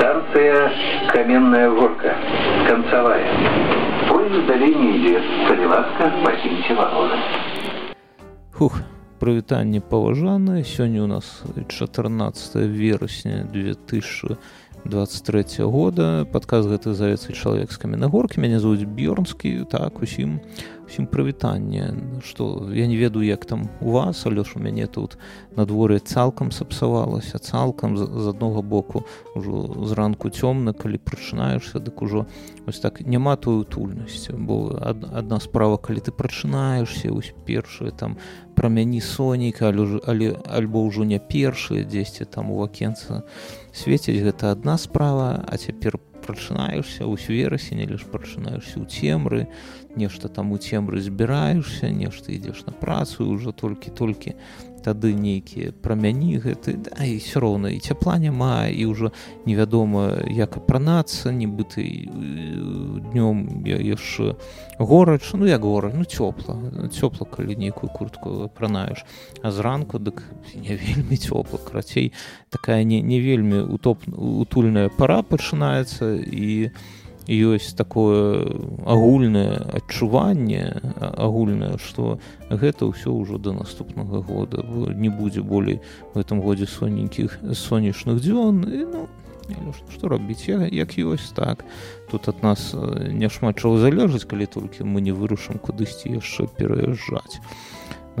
Станция Каменная Горка. Концевая. Поезд далее не идет. Солеватка, покиньте вагоны. Хух, прывітанне паважанае сёння у нас 14 верасня 2023 года. Падказ гэты завецца чалавек з каменнагоркі мяне зовут бёрнскі. Так усім усім прывітанне. Што я не ведаю як там у вас але ж у мяне тут надвор'е цалкам сапсавалася цалкам з, аднаго боку ўжо зранку цёмна калі прачынаешься дык ужо ось так няма той утульнасці бо ад, адна справа калі ты прачынаешься ось першае там прамяні соніка але, але альбо ўжо не першыя дзесьці там у вакенца свеціць гэта адна справа а цяпер прачынаешься ў верасені лишь прачынаешься ў цемры нешта там у цемры збіраешься нешта ідзеш на працу ўжо толькі-толькі тады нейкія прамяні гэты да, і все роўна і цяпла няма і ўжо невядома як апранацца нібыты днём я яшчэ горач ну як гора ну цёпла цёпла калі нейкую куртку апранаеш. А зранку дык не вельмі цёпла крацей такая не, не вельмі утоп утульная пара пачынаецца і ёсць такое агульнае адчуванне агульнае што гэта ўсё ўжо да наступнага года не будзе болей в этом годзе соненькіх сонечных дзён. І ну што рабіць? Я, як ёсць так. Тут ад нас няшмат чаго залежыць калі толькі мы не вырушым кудысьці яшчэ пераязджаць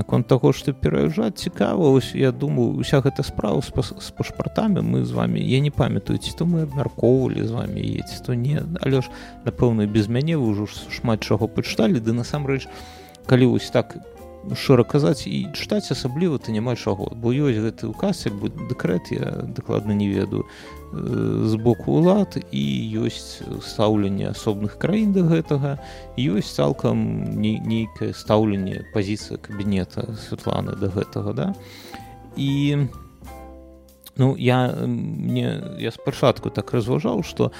наконт таго што пераязджаць цікава ось я думаю уся гэта справа з, з пашпартамі мы з вами я не памятаю ці то мы абмяркоўвалі з вами едзе то не. Але ж напэўна без мяне вы ўжо шмат чаго пачыталі ды насамрэч калі вось так шчыра казаць і чытаць асабліва ты няма чаго бо ёсць гэты указ як бы дэкрэт я дакладна не ведаю з боку ўлад і ёсць стаўленне асобных краін да гэтага ёсць цалкам нейкае стаўленне пазіцыя кабінета Святланы да гэтага да? І ну я мне я спачатку так разважаў што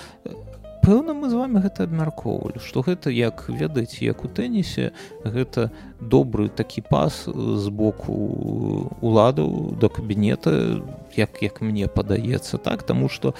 пэўна мы з вами гэта абмяркоўвалі што гэта як ведаеце як у тэнісе гэта добры такі пас з боку уладаў да кабінета як як мне падаецца так? Таму што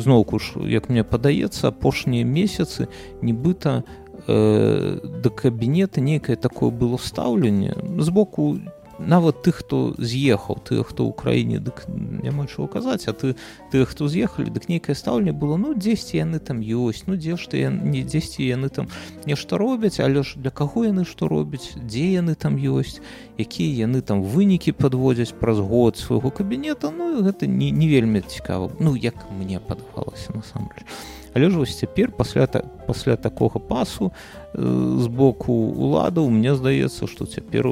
зноўку ж як мне падаецца апошнія месяцы нібыта э, да кабінета нейкае такое было стаўленне з боку нават тых хто з'ехаў ты хто ў краіне дык няма чаго казаць а ты ты хто з'ехалі дык нейкае стаўленне было ну дзесьці яны там ёсць ну дзе ж ты не дзесьці яны там нешта робяць але ж для каго яны што робяць дзе яны там ёсць якія яны там вынікі падводзяць праз год свайго кабінета ну гэта не, не вельмі цікава ну як мне падавалася насамрэч. Але ж вось цяпер пасля пасля такога пасу з боку уладаў мне здаецца што цяпер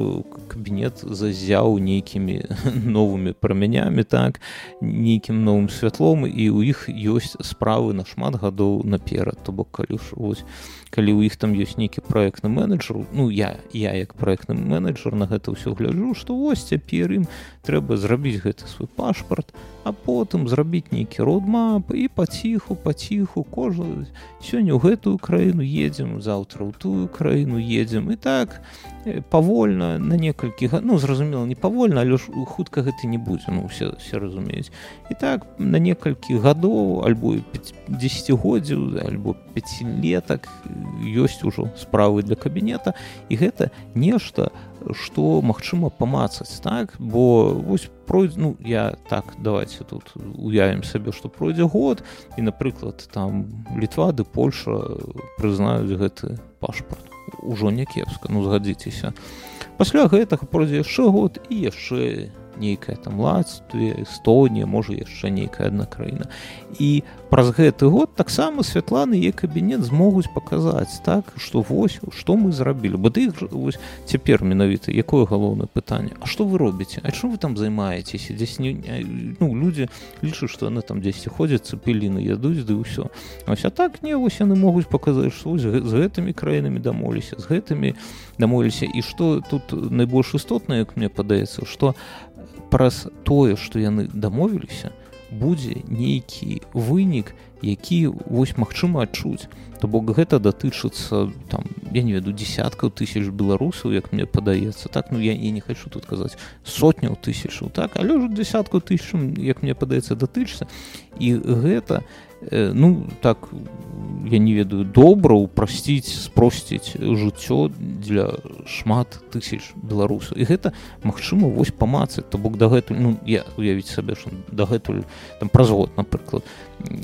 кабінет зазяў нейкімі новымі прамянямі так нейкім новым святлом і ў іх ёсць справы нашмат гадоў наперад. То бок калі ж вось калі ў іх там ёсць нейкі праектны менеджер ну я я як праектны менеджер на гэта ўсё гляджу што вось цяпер ім трэба зрабіць гэты свой пашпарт а потым зрабіць нейкі родмап і паціху паціху кожу сёння ў гэтую краіну едзем заўтра ў тую краіну едзем. І так павольна на некалькі ну зразумела не павольна але ж хутка гэта не будзе ну все все разумеюць. І так на некалькі гадоў альбо 10годдзяў альбо 5 летак ёсць ужо справы для кабінета і гэта нешта што магчыма памацаць так? Бо вось пройдзе ну я так давайте тут уявім сабе што пройдзе год і напрыклад там літва ды польша прызнаюць гэты пашпарт ужо не кепска ну згадзіцеся. Пасля гэтага пройдзе яшчэ год і яшчэ нейкая там лацтве эстонія можа яшчэ нейкая адна краіна. І праз гэты год таксама святланы е кабінет змогуць паказаць так што вось што мы зрабілі. Бо ты вось цяпер менавіта якое галоўнае пытанне? А што вы робіце? А чым вы там займаецеся? Дзесь не ну людзі лічу што яны там дзесьці ходзяць цапеліны ядуць ды ўсё. Ось а так не вось яны могуць паказаць што з гэтымі краінамі дамоліся з гэтымі дамоліліся і што тут найбольш істотна як мне падаецца што праз тое што яны дамовіліся будзе нейкі вынік які вось магчыма адчуць. То бок гэта датычыцца там я не веду десяткаў тысяч беларусаў як мне падаецца так? Ну я і не хочу тут казаць сотняў тысячаў так? Але ўжо десятку тысячам як мне падаецца датычыцца. І гэта э, ну так я не ведаю добра упросціць спросціць жыццё для шмат тысяч беларусаў. І гэта магчыма вось памацаць то бок дагэтуль ну я уявіць сабе що дагэтуль там праз год напрыклад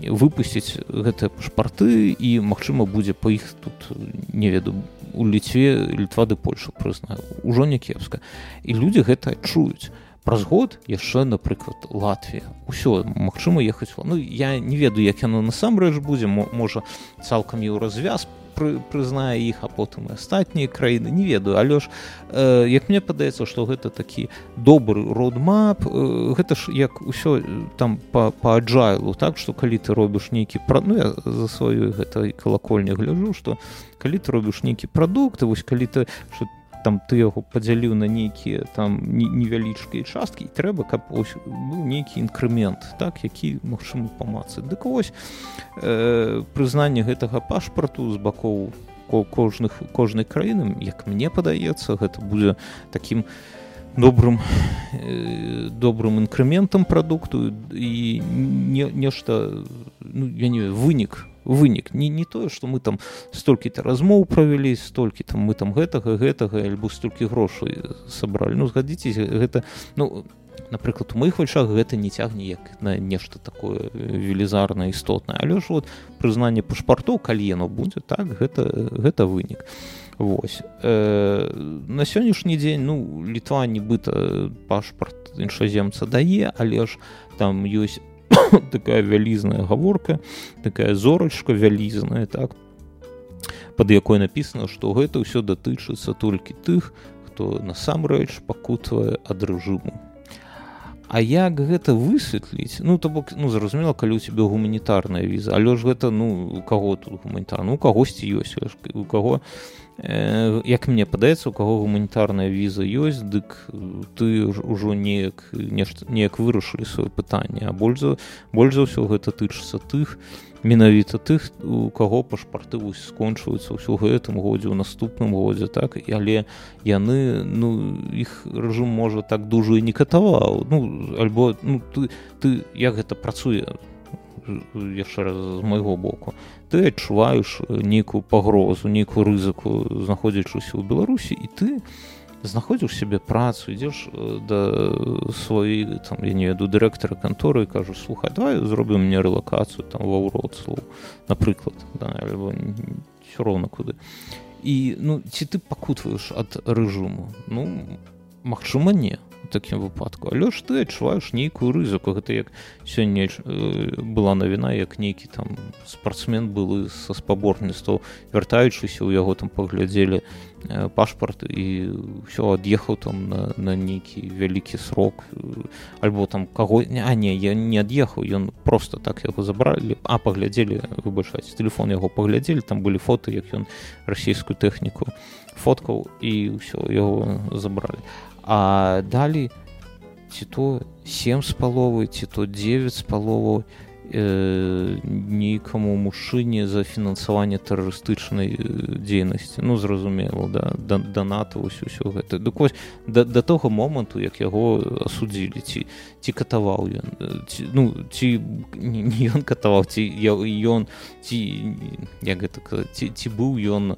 выпусціць гэтыя пашпарты і магчыма будзе па іх тут не веду у ліцве літва ды польша прызнаю ужо не кепска. І людзі гэта чуюць праз год яшчэ напрыклад Латвія ўсё магчыма ехаць ну я не ведаю як яно насамрэч будзе можа цалкам і ў развяз прызнае іх а потым і астатнія краіны. Не ведаю. Але ж э, як мне падаецца што гэта такі добры родмап э, гэта ж як усё там па па аджайлу так што калі ты робіш нейкі пра ну я за сваю гэтай калакольні гляжу што калі ты робіш нейкі прадукты вось калі ты что ты там ты яго падзяліў на нейкія там невялічкія часткі і трэба каб ось быў нейкі інкрэмент так які магчыма памацаць. Дык вось э, прызнанне гэтага пашпарту з бакоў кожных кожнай краіны як мне падаецца гэта будзе таким добрым э, добрым інкрэментам прадукту і не, нешта ну, я не вынік вынік. Не не тое что мы там столькі-то размоў правялі столькі там мы там гэтага гэтага альбо столькі грошай сабралі. Ну згадзіцеся гэта ну напрыклад у моихх вачах гэта не цягне як на нешта такое велізарна істотнае. Але ж вот прызнанне пашпартоў калі яно будзе так гэта гэта вынік. Вось. Э, на сённяшні дзень ну літва нібыта пашпарт іншаземца дае але ж там ёсць такая вялізная гаворка такая зорачка вялізная так под якой написано что гэта ўсё датычыцца толькі тых хто насамрэч пакутвае ад рэжыму. А як гэта высветліць? Ну то бок ну зразумела калі у тебе гуманітарная віза але ж гэта ну у каго тут гуманітар ну кагосьці ёсць у каго Э, як мне падаецца у каго гуманітарная віза ёсць дык ты ўжо неяк неяк вырашылі сваё пытанне. А больш за больш за ўсё гэта тычыцца тых менавіта тых у каго пашпарты вось скончваюцца ўсё гэтым годзе ў наступным годзе так? Але яны ну іх рэжым можа так дужа і не катаваў. Ну альбо ну ты ты як гэта працуе яшчэ раз з майго боку. Ты адчуваеш нейкую пагрозу нейкую рызыку знаходзячыся ў беларусі і ты знаходзіш сябе працу ідзеш да сваёй там я не веду дырэктара канторы кажу слухай давай зробім мне рэлакацыю там ва ўроцлу напрыклад да, альбо все роўна куды. І ну ці ты пакутваеш ад рэжыму? Ну магчыма не такім выпадку. Але ж ты адчуваеш нейкую рызыку. Гэта як сёння э, была навіна як нейкі там спартсмен былы са спаборніцтва вяртаючыся ў яго там паглядзелі э, пашпарт і ўсё ад'ехаў там на, на нейкі вялікі срок альбо там каго а не я не ад'ехаў ён просто так яго забралі а паглядзелі выбачаць телефон яго паглядзелі там былі фоты як ён расійскую тэхніку фоткаў і ўсё яго забралі а далей ці то сем з паловы ці то 9 з палову э, нейкаму мужчыне за фінансаванне тэрарыстычнай э, дзейнасці ну зразумела да даната вось усё гэта. Дык вось да, да того моманту як яго асудзілі ці ці катаваў ён ці, ну ці не, ён катаваў ці ён ці як гэта ці, ці быў ён э,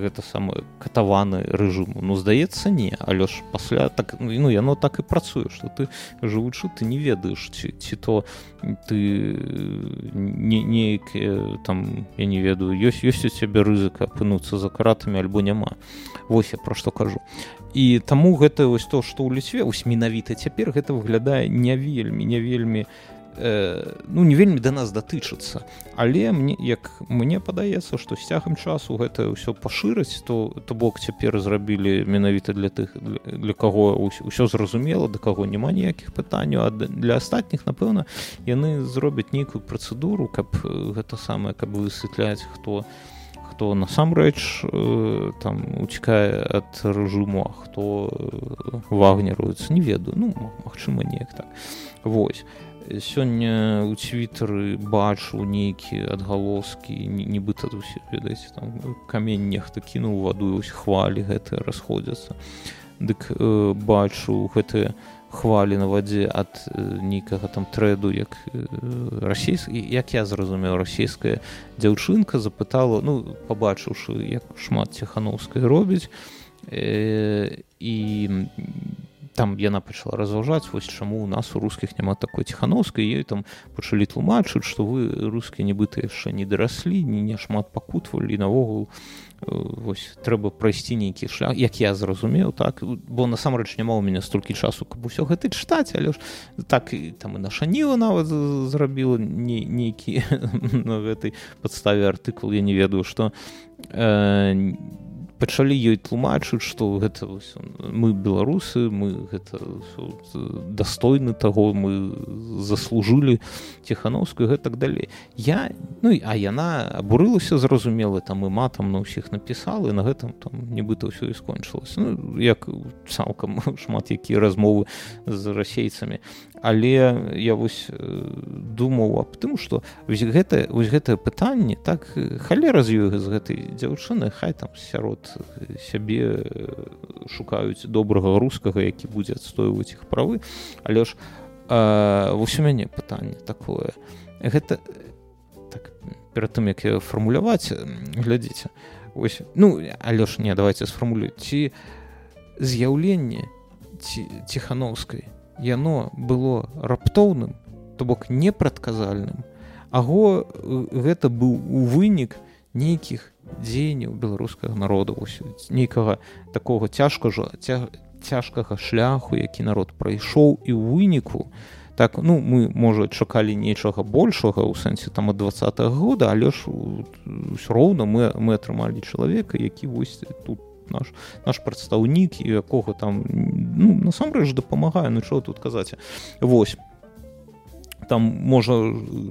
гэта самы катаваны рэжыму ну здаецца не. Але ж пасля так ну яно так і працуе что ты жывучы ты не ведаеш ці ці то ты не неяк там я не ведаю ёсць ёсць у цябе рызыка апынуцца за каратамі альбо няма. Вось я пра што кажу. І таму гэта вось то што ў ліцве ось менавіта цяпер гэта выглядае не вельмі не вельмі не э, ну не вельмі да нас датычыцца. Але мне як мне падаецца што з цягам часу гэта ўсё пашырыць то то бок цяпер зрабілі менавіта для тых для, для каго ўсё зразумела да каго няма ніякіх пытанняў а для астатніх напэўна яны зробяць нейкую працэдуру каб гэта самае каб высвятляць хто хто насамрэч э, там уцікае ад рэжыму а хто э, вагнеруецца. Не ведаю. Ну магчыма неяк так. Восьось сёння у цвітары бачу нейкія адгалоскі нібыта усе ведаеце там камень нехта кінуў ваду ось хвалі гэтыя расходзяцца. Дык э, бачу гэтыя хвалі на вадзе ад э, нейкага там трэду як э, расійскі як я зразумеў расійская дзяўчынка запытала ну пабачыўшы як шмат ціхановскай робіць э, і там яна пачала разважаць вось чаму у нас у рускіх няма такой ціхановскай ёй там пачалі тлумачыць што вы рускія нібыта яшчэ не дараслі не не шмат пакутвалі наогул э, вось трэба прайсці нейкі шлях. Як я зразумеў так бо насамрэч няма ў мяне столькі часу каб усё гэта чытаць але ж так і там і наша ніва нават зрабіла не нейкі на гэтай падставе артыкул я не ведаю што не э, пачалі ёй тлумачыць што гэта вось, мы беларусы мы гэта дастойны таго мы заслужылі ціхановскую гэтак далей. Я ну а яна абурылася зразумела там і матам на ўсіх напісала на гэтым там нібыта ўсё і скончылася. Ну, як цалкам шмат якія размовы з расейцамі але я вось думаў аб тым што гэта вось гэтае пытанне так халера з ёй з гэтай дзяўчыны хай там сярод сябе шукаюць добрага рускага які будзе адстойваць іх правы. Але ж вось у мяне пытанне такое. Гэта так перад тым як фармуляваць глядзіце ось ну але ж не давайте сфармулюю ці з'яўленне ці ціхановскай яно было раптоўным то бок непрадказальным. Аго гэта быў у вынік нейкіх дзеянняў беларускага народу нейкага такого цяжка ж цяжкага шляху які народ прайшоў і ў выніку так ну мы можа чакалі нечага большага ў сэнсе там ад два -го года але ж ўсё роўна мы мы атрымалі чалавека які вось тут наш наш прадстаўнік і якога там ну, насамрэч дапамагае ну чого тут казаць. Восьось там можа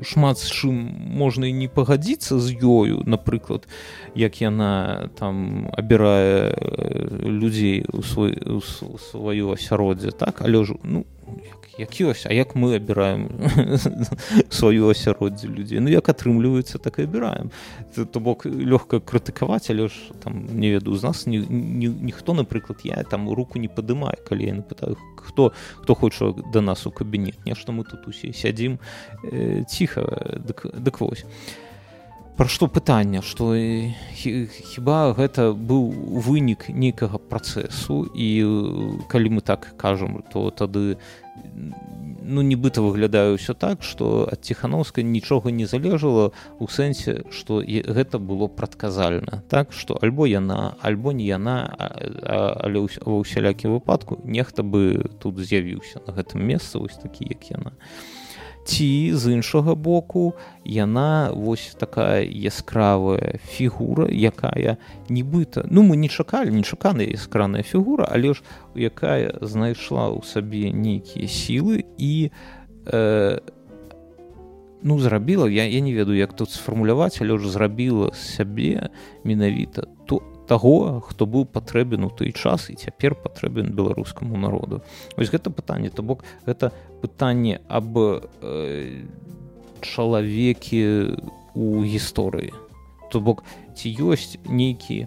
шмат з чым можна і не пагадзіцца з ёю напрыклад як яна там абірае людзей у свой у сваё асяроддзе так? Але ж ну як ёсць а як мы абіраем сваё асяроддзе людзей? Ну як атрымліваецца так і абіраем. То бок лёгка крытыкаваць але ж там не ведаю з нас ні, ні, ніхто напрыклад я там руку не падымаю калі я пытаю хто хто хоча да нас у кабінет. Нешта мы тут усе сядзім э, ціха дык, дык вось пра што пытання што хіба гэта быў вынік нейкага працэсу? І калі мы так кажам то тады ну нібыта выглядаю ўсё так што ад ціхановскай нічога не залежала у сэнсе што гэта было прадказальна. Так што альбо яна альбо не яна але ва ўсялякі выпадку нехта бы тут з'явіўся на гэтым месцы вось такі як яна ці з іншага боку яна вось такая яскравая фігура якая нібыта ну мы не чакалі нечаканая яскраная фігура але ж якая знайшла ў сабе нейкія сілы і э, ну зрабіла я я не ведаю як тут сфармуляваць але ж зрабіла сябе менавіта то таго хто быў патрэбен у той час і цяпер патрэбен беларускаму народу. Ось гэта пытанне. То бок гэта пытанне аб э, чалавекі у гісторыі. То бок ці ёсць нейкія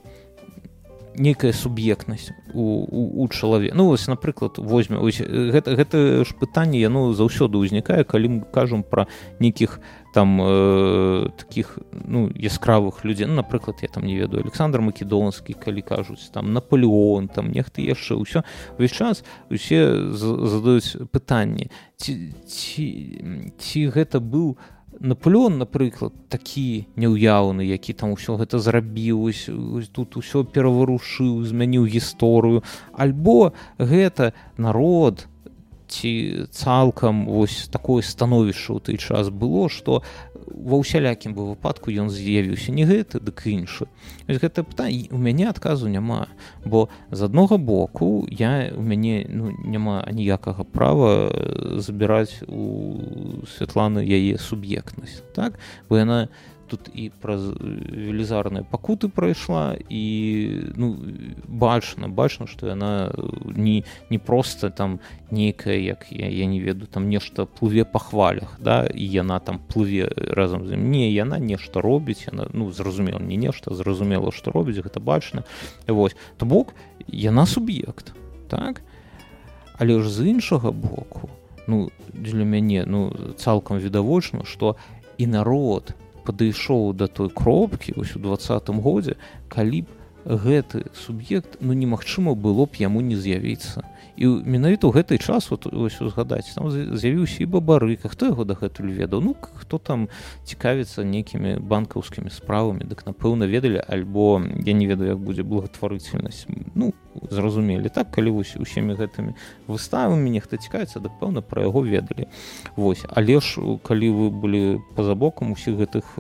некая суб'ектнасць у, у, у чалавек ну вось напрыклад возьме ось, гэта гэта ж пытанне яно заўсёды ўзнікае калі мы кажам пра нейкіх там э, таких ну яскравых людзей. Ну, напрыклад я там не ведаю александр македонскі калі кажуць там наполеон там нехта яшчэ ўсё увесь час усе задаюць пытанні ці ці ці гэта быў у Наполеон, напрыклад, такі няўяўны, які там усё гэта зрабіў, тут усё пераварушыў, змяніў гісторыю. Альбо гэта народ, ці цалкам вось такое становішча ў той час было што ва ўсялякім бы выпадку ён з'явіўся не гэты дык іншы. Гэта пытанне у мяне адказу няма бо з аднога боку я у мяне ну, няма аніякага права забіраць у святланы яе суб'ектнасць так? Бо яна тут і праз велізарныя пакуты прайшла і ну бачна бачна што яна не не просто там нейкая як я, я не веду там нешта плыве па хвалях да і яна там плыве разам з ім не яна нешта робіць яна ну зразумела не нешта зразумела што робіць гэта бачна вось то бок яна суб'ект так? Але ж з іншага боку ну для мяне ну цалкам відавочна што і народ падышоў да той кропкі вось у двадцатым годзе калі б гэты суб'ект ну немагчыма было б яму не з'явіцца. І менавіта ў гэты час вот, ось узгадаць там з'явіўся і бабарыка. Хто яго дагэтуль ведаў? Ну хто там цікавіцца нейкімі банкаўскімі справамі дык напэўна ведалі альбо я не ведаю як будзе благотварыцельнасць ну зразумелі. Так калі вось усімі гэтымі выставамі нехта цікавіцца дык пэўна пра яго ведалі. Вось але ж калі вы былі па-за бокам усіх гэтых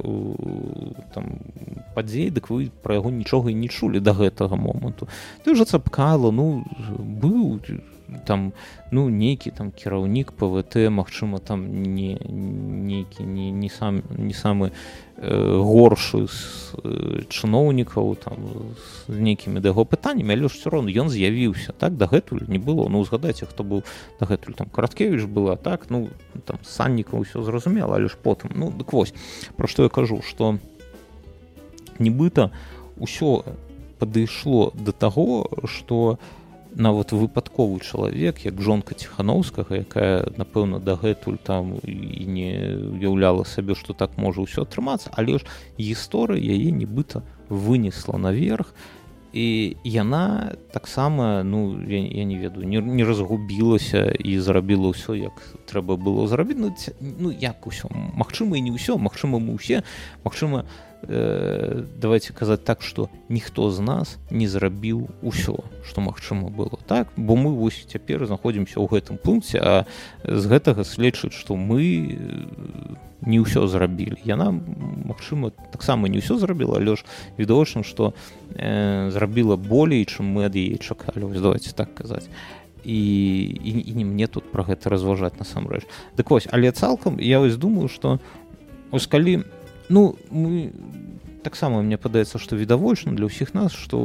там падзей дык вы пра яго нічога і не чулі да гэтага моманту. Ты ўжо цапкала ну быў там ну нейкі там кіраўнік пвт Мачыма там не нейкі не, не сам не самы э, горшы з э, чыноўнікаў там з нейкімі да яго пытаннямі але ж все роўно ён з'явіўся так дагэтуль не было. Ну згадайце хто быў дагэтуль там караткевич была так ну там санніка ўсё зразумела але ж потым ну дык вось пра што я кажу что нібыта ўсё падышло да таго что у нават выпадковы чалавек як жонка ціхановскага якая напэўна дагэтуль там і не уяўляла сабе што так можа ўсё атрымацца але ж гісторыя яе нібыта вынесла наверх. І яна таксама ну я, я не ведаю не, не разгубілася і зрабіла ўсё як трэба было зрабіць. Ну, ну як усё Мачыма і не ўсё Мачыма мы ўсе Мачыма у давайте казаць так что ніхто з нас не зрабіў усё что магчыма было. Так бо мы вось цяпер знаходзімся ў гэтым пункце а з гэтага следчыць что мы не ўсё зрабілі. Яна магчыма таксама не ўсё зрабіла але ж відавочна что э, зрабіла болей чым мы ад яе чакалі. Вось давайте так казаць. І, і, і не мне тут про гэта разважаць насамрэч. Дык вось але цалкам я вось думаю что ось калі ну мы таксама мне падаецца што відавочна для ўсіх нас што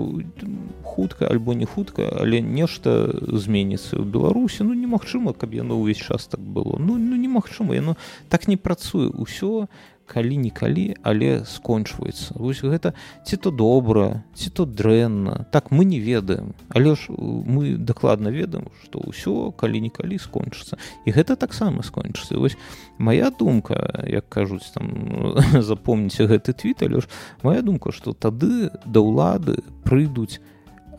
хутка альбо не хутка але нешта зменіцца ў беларусі ну немагчыма каб яно ўвесь час так было. Ну ну немагчыма яно так не працуе. Ўсё калі-нікалі але скончваецца. Вось гэта ці то добра ці то дрэнна. Так мы не ведаем. Але ж мы дакладна ведаем што ўсё калі-нікалі скончыцца. І гэта таксама скончыцца. Вось моя думка як кажуць там запомніце гэты твіт але ж моя думка што тады да ўлады прыйдуць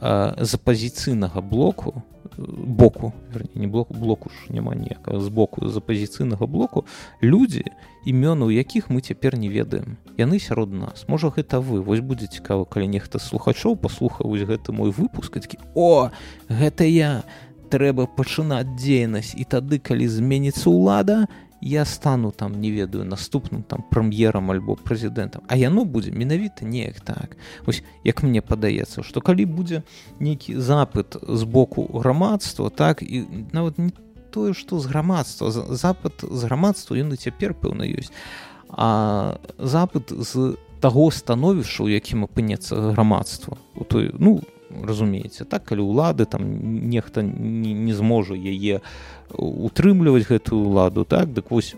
з апазіцыйнага блоку боку верні, не блоку блоку ж няма ніякага з боку з апазіцыйнага блоку людзі імёны у якіх мы цяпер не ведаем. Яны сярод нас. Можа гэта вы. Вось будзе цікава калі нехта слухачоў паслухаў вось гэты мой выпуск такі о гэта я! Трэба пачынаць дзейнасць! І тады калі зменіцца ўлада я стану там не ведаю наступным там прэм'ерам альбо прэзідэнтам а яно будзе менавіта неяк так. Ось як мне падаецца што калі будзе нейкі запыт з боку грамадства так і нават не тое што з грамадства запад з грамадства ён і цяпер пэўна ёсць а запыт з таго становішча у якім апынецца грамадства у той ну разумееце так калі ўлады там нехта не, не зможа яе утрымліваць гэтую ўладу так? Дык вось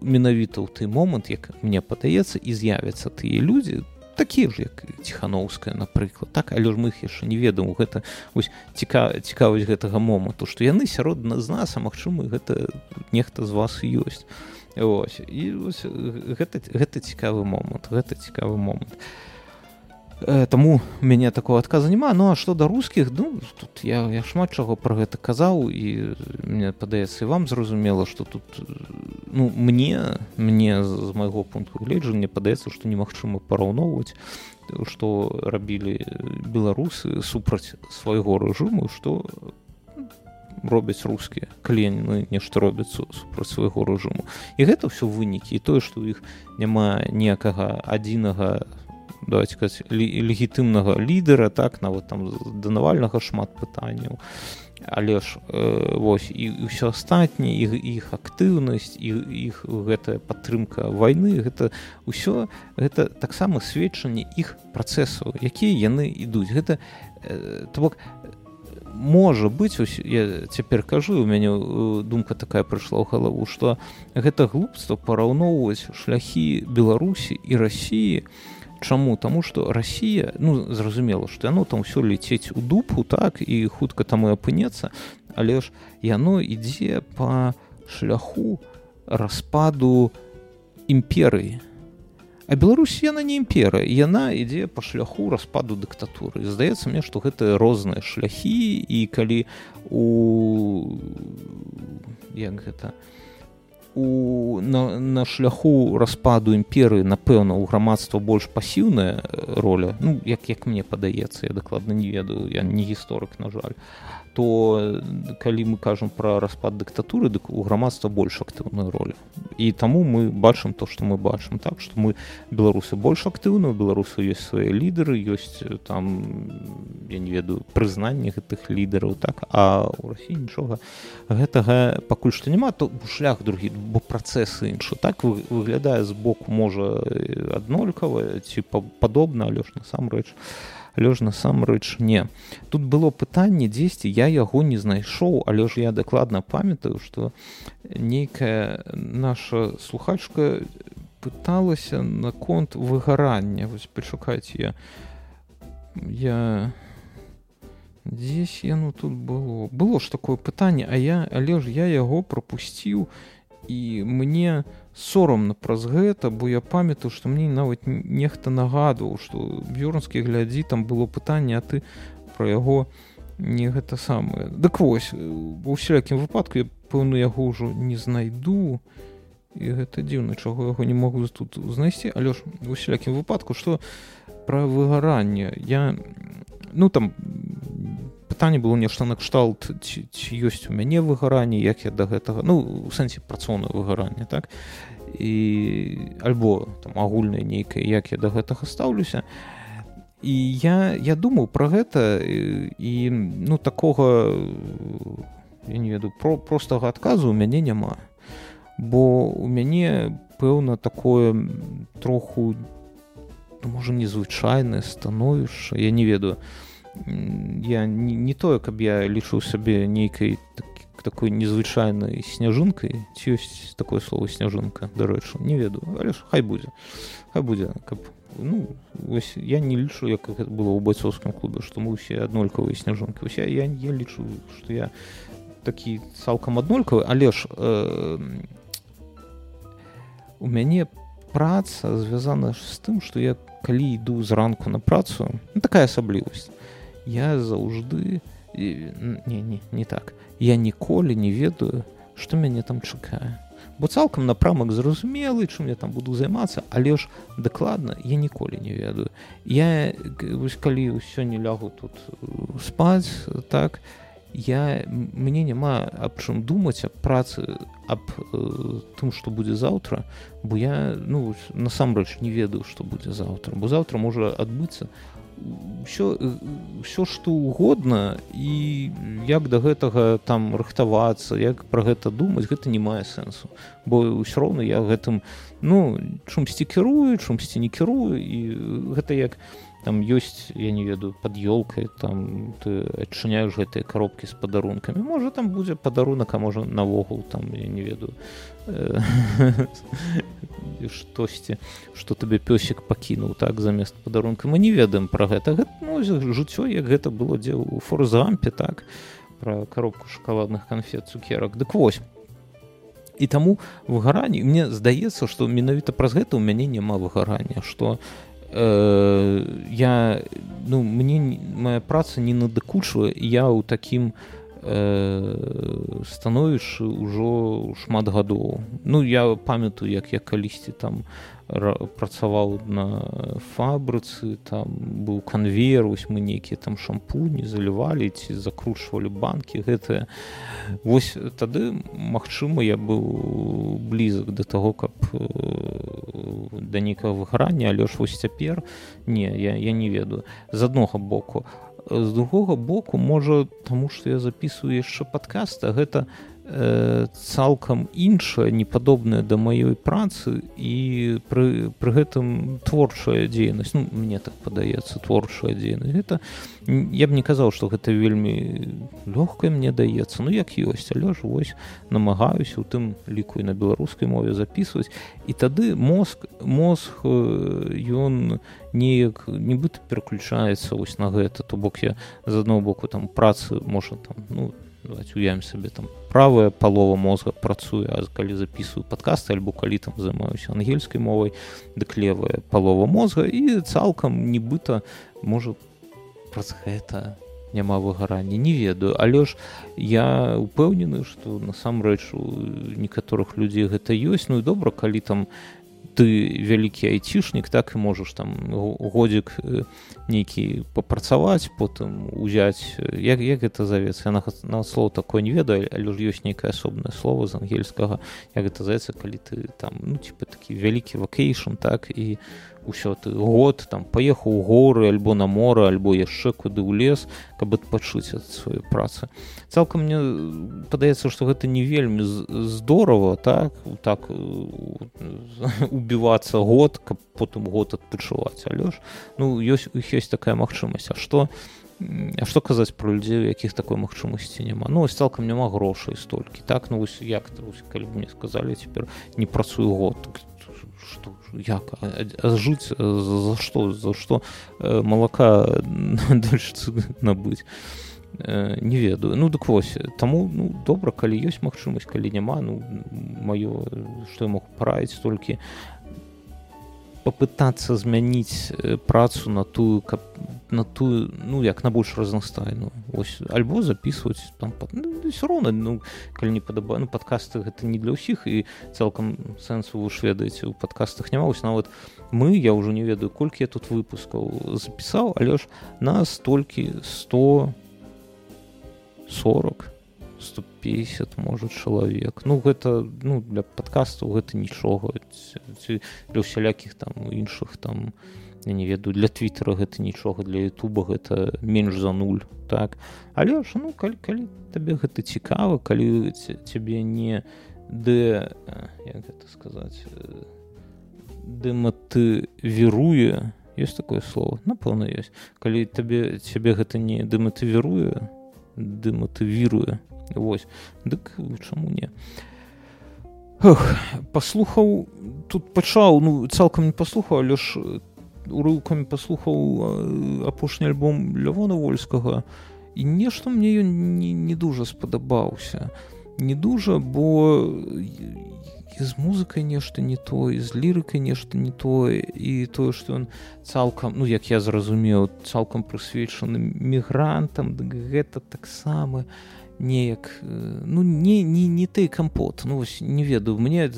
менавіта ў той момант як мне падаецца і з'явяцца тыя людзі такія ж як ціхановская напрыклад так? Але ж мы іх яшчэ не ведам гэта вось ціка цікавасць гэтага моманту што яны сярод з нас а магчыма гэта нехта з вас ёсць. Ось і ось, гэта гэта цікавы момант гэта цікавы момант. а таму мяне такого адказа няма. Ну а што да рускіх ну тут я я шмат чаго пра гэта казаў і мне падаецца і вам зразумела што тут ну мне мне з майго пункту гледжання падаецца што немагчыма параўноўваць што рабілі беларусы супраць свайго рэжыму што робяць рускія клены нешта робяць супраць свайго рэжыму. І гэта ўсё вынікі і тое што ў іх няма ніякага адзінага давайте сказать легітымнага лідера так нават там да навальнага шмат пытанняў. Але ж э, вось і ўсё астатняе іх іх актыўнасць і іх гэтая падтрымка вайны гэта ўсё гэта таксама сведчанне іх працэсаў якія яны ідуць. Гэта э, то бок можа быць ось, я цяпер кажу у мяне думка такая прыйшла ў галаву што гэта глупства параўноўваць шляхі беларусі і рассіі чаму? Таму што Росія ну зразумела што яно там все ляцець у дупу так і хутка там і апынецца але ж яно ідзе по шляху распаду імперыі. А Беларусь яна не імперыя яна ідзе по шляху распаду дыктатуры. Здаецца мне што гэта розныя шляхі і калі у як гэта у на, на шляху распаду імперыі напэўна у грамадства больш пасіўная роля ну як як мне падаецца я дакладна не ведаю я не гісторык на жаль то калі мы кажам пра распад дыктатуры дык у грамадства больш актыўную ролю і таму мы бачым то што мы бачым так што мы беларусы больш актыўна у беларусу ёсць свае лідары ёсць там я не ведаю прызнанне гэтых лідараў так а у рассіі нічога гэтага пакуль што няма то шлях другі бо працэсы іншы. Так выглядае з боку можа аднолькава ці падобна але ж насамрэч але ж насамрэч не. Тут было пытанне дзесьці я яго не знайшоў але ж я дакладна памятаю что нейкая наша слухачка пыталася наконт выгарання. Вось пашукаць я я здесь яно тут было? Было ж такое пытанне а я але ж я яго пропусціў і мне у сорамна праз гэта бо я памятаю што мне нават нехта нагадваў што бюрнскі глядзі там было пытанне а ты про яго не гэта самае. Дык вось ва ўсялякім выпадку я пэўну яго ўжо не знайду і гэта дзіўна чаго яго не могу тут знайсці. Але ж в усялякім выпадку што пра выгаранне? Я ну там пытанне было нешта накшталт ці, ці ёсць у мяне выгаранне як я да гэтага ну у сэнсе працоўна выгаранне так? І альбо там агульнае нейкае як я да гэтага стаўлюся. І я я думаў пра гэта і ну такога я не веду про простага адказу у мяне няма. Бо у мяне пэўна такое троху ну, можа незвычайнае становішча я не ведаю я не, не тое каб я лічыў сабе нейкай так, такой незвычайнай сняжынкай ці ёсць такое слово сняжынка дарэчы не ведаю але ж хай будзе хай будзе каб ну ось я не лічу як гэта было ў байцоўскім клубе што мы ўсе аднолькавыя сняжынкі уся я я лічу што я такі цалкам аднолькавы але ж э, у мяне праца звязана з тым што я калі іду зранку на працу. Ну, такая асаблівасць я заўжды не, не, не так. Я ніколі не ведаю што мяне там чакае бо цалкам напрамак зразумелы чым я там буду займацца але ж дакладна я ніколі не ведаю. Я вось калі ўсё не лягу тут э, спаць так я мне няма аб чым думаць аб працы аб э, тым што будзе заўтра бо я ну насамрэч не ведаю што будзе заўтра бо заўтра можа адбыцца все все что угодно і як до гэтага там рыхтавацца як про гэта думаць гэта не мае сэнсу. Бо ўсё роўна я гэтым ну чумсьці кірую чумсьці не кірую і гэта як там ёсць я не ведаю под ёлкай там ты адчыняешь гэтыя коробкі з падарункамі можа там будзе падарунак а можа навогул там я не ведаю штосьці что табе пёсік пакінуў так замест падарунка мы не ведаем про гэта. Гэта ну, жыццё як гэта было дзе у форзампе так про коробку шоколадных конфет цукерак дык вось. І таму выгаранні мне здаецца что менавіта праз гэта у мяне няма выгарання что э, я ну мне моя праца не надакучвае я ў такім у э, становішчы ўжо шмат гадоў ну я памятаю як я калісьці там працаваў на фабрыцы там быў канвер вось мы нейкія там шампуні залівалі ці закручвалі банкі гэтыя. Вось тады магчыма я быў блізак да таго каб э, да нейкага выграння але ж вось цяпер не я, я не ведаю. З аднога боку. З другога боку можа таму што я записываю яшчэ падкаста гэта э, цалкам іншая непадобная да маёй працы і пры, пры гэтым творчая дзейнасць. Ну, мне так падаецца творчая дзейнасць. Гэта я б не казаў што гэта вельмі лёгкая мне даецца. Ну як ёсць але ж вось намагаюся у тым ліку і на беларускай мове записываць і тады мозг мозг ён неяк нібыта пераключаецца вось на гэта. То бок я з адного боку там працы можа там ну уявім сабе там правая палова мозга працуе а калі записываю подкасты альбо калі там займаюся ангельскай мовай дык левая палова мозга і цалкам нібыта можа праз гэта няма выгарання не ведаю. Але ж я упэўнены што насамрэч у некаторых людзей гэта ёсць. Ну і добра калі там ты вялікі айцішнік так і можаш там годзік нейкі папрацаваць потым узяць як, як гэта завецца на, слово такое не ведаю але ж ёсць нейкае асобнае слово з ангельскага як гэта здаецца калі ты там ну типа такі вялікі вакейшн так і ўсё ты год там паехаў у горы альбо на мора альбо яшчэ куды ў лес каб адпачуць ад сваёй працы. Цалкам мне падаецца што гэта не вельмі здорово так? Так убівацца год каб потым год адпачуваць але ж. Ну ёсць у іх ёсць такая магчымасць. А што А што казаць пра людзей якіх такой магчымасці няма? Ну вось цалкам няма грошай столькі так? Ну вось як калі мне сказалі цяпер не працую год что як жыць за што за што малака дальше набыць? Не ведаю. Ну дык вось таму ну добра калі ёсць магчымасць калі няма ну маё што я мог параіць толькі попытаться змяніць працу на тую каб на тую ну як на больш разнастайную ось альбо записывать там ну, все роўна ну калі не падабаю ну подкасты гэта не для ўсіх і цалкам сэнсу вы ж ведаеце у подкастах няма. Вось нават мы я ўжо не ведаю колькі я тут выпускаў запісаў але ж нас толькі 100 40 150 можа чалавек ну гэта ну для подкастаў гэта нічога. Для усялякіх там іншых там я не ведаю для твиттера гэта нічога для Ютуба гэта менш за нуль так? Але ж ну калі, калі табе гэта цікава калі цябе не д гэта сказаць дэматывіруе есть такое слово? Напэўна ёсць. Калі табе цябе гэта не дэматывіруе дэматывіруе Вось. Дык чаму не? Паслухаў тут пачаў ну цалкам не паслухаў але ж урыўкамі паслухаў апошні альбом лявона вольскага. І нешта мне ён не, не дужа спадабаўся. Не дужа бо з музыкай нешта не тое з лірыкай нешта не тое. І тое што ён цалкам ну як я зразумеў цалкам прысвечаны мігрантам гэта таксама неяк ну не не не ты кампот ну вось не ведаю. Мне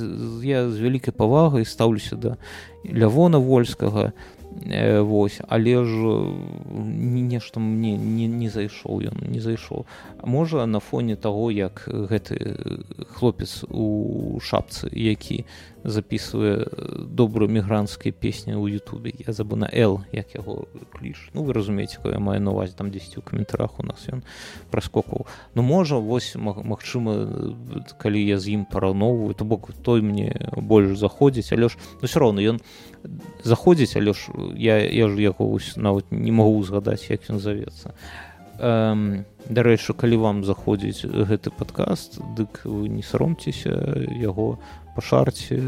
я з вялікай павагай стаўлюся да лявона вольскага Э, вось але ж нешта мне не, не зайшоў ён не зайшоў можа на фоне таго як гэты хлопец у шапцы які записывае добрую мігрантскай песні ў Ютубе я забу на л як яго кліш. Ну вы разумееце кое маю наваць там 10 у каментарах у нас ён праскокаў ну можа вось магчыма калі я з ім параўноўваю то бок той мне больш заходзіць але ж ну все роўно ён заходзіць але ж я я ж яго нават не магу згадаць як ён завецца дарэчы калі вам заходзіць гэты падкаст дык вы не саромцеся яго пашарце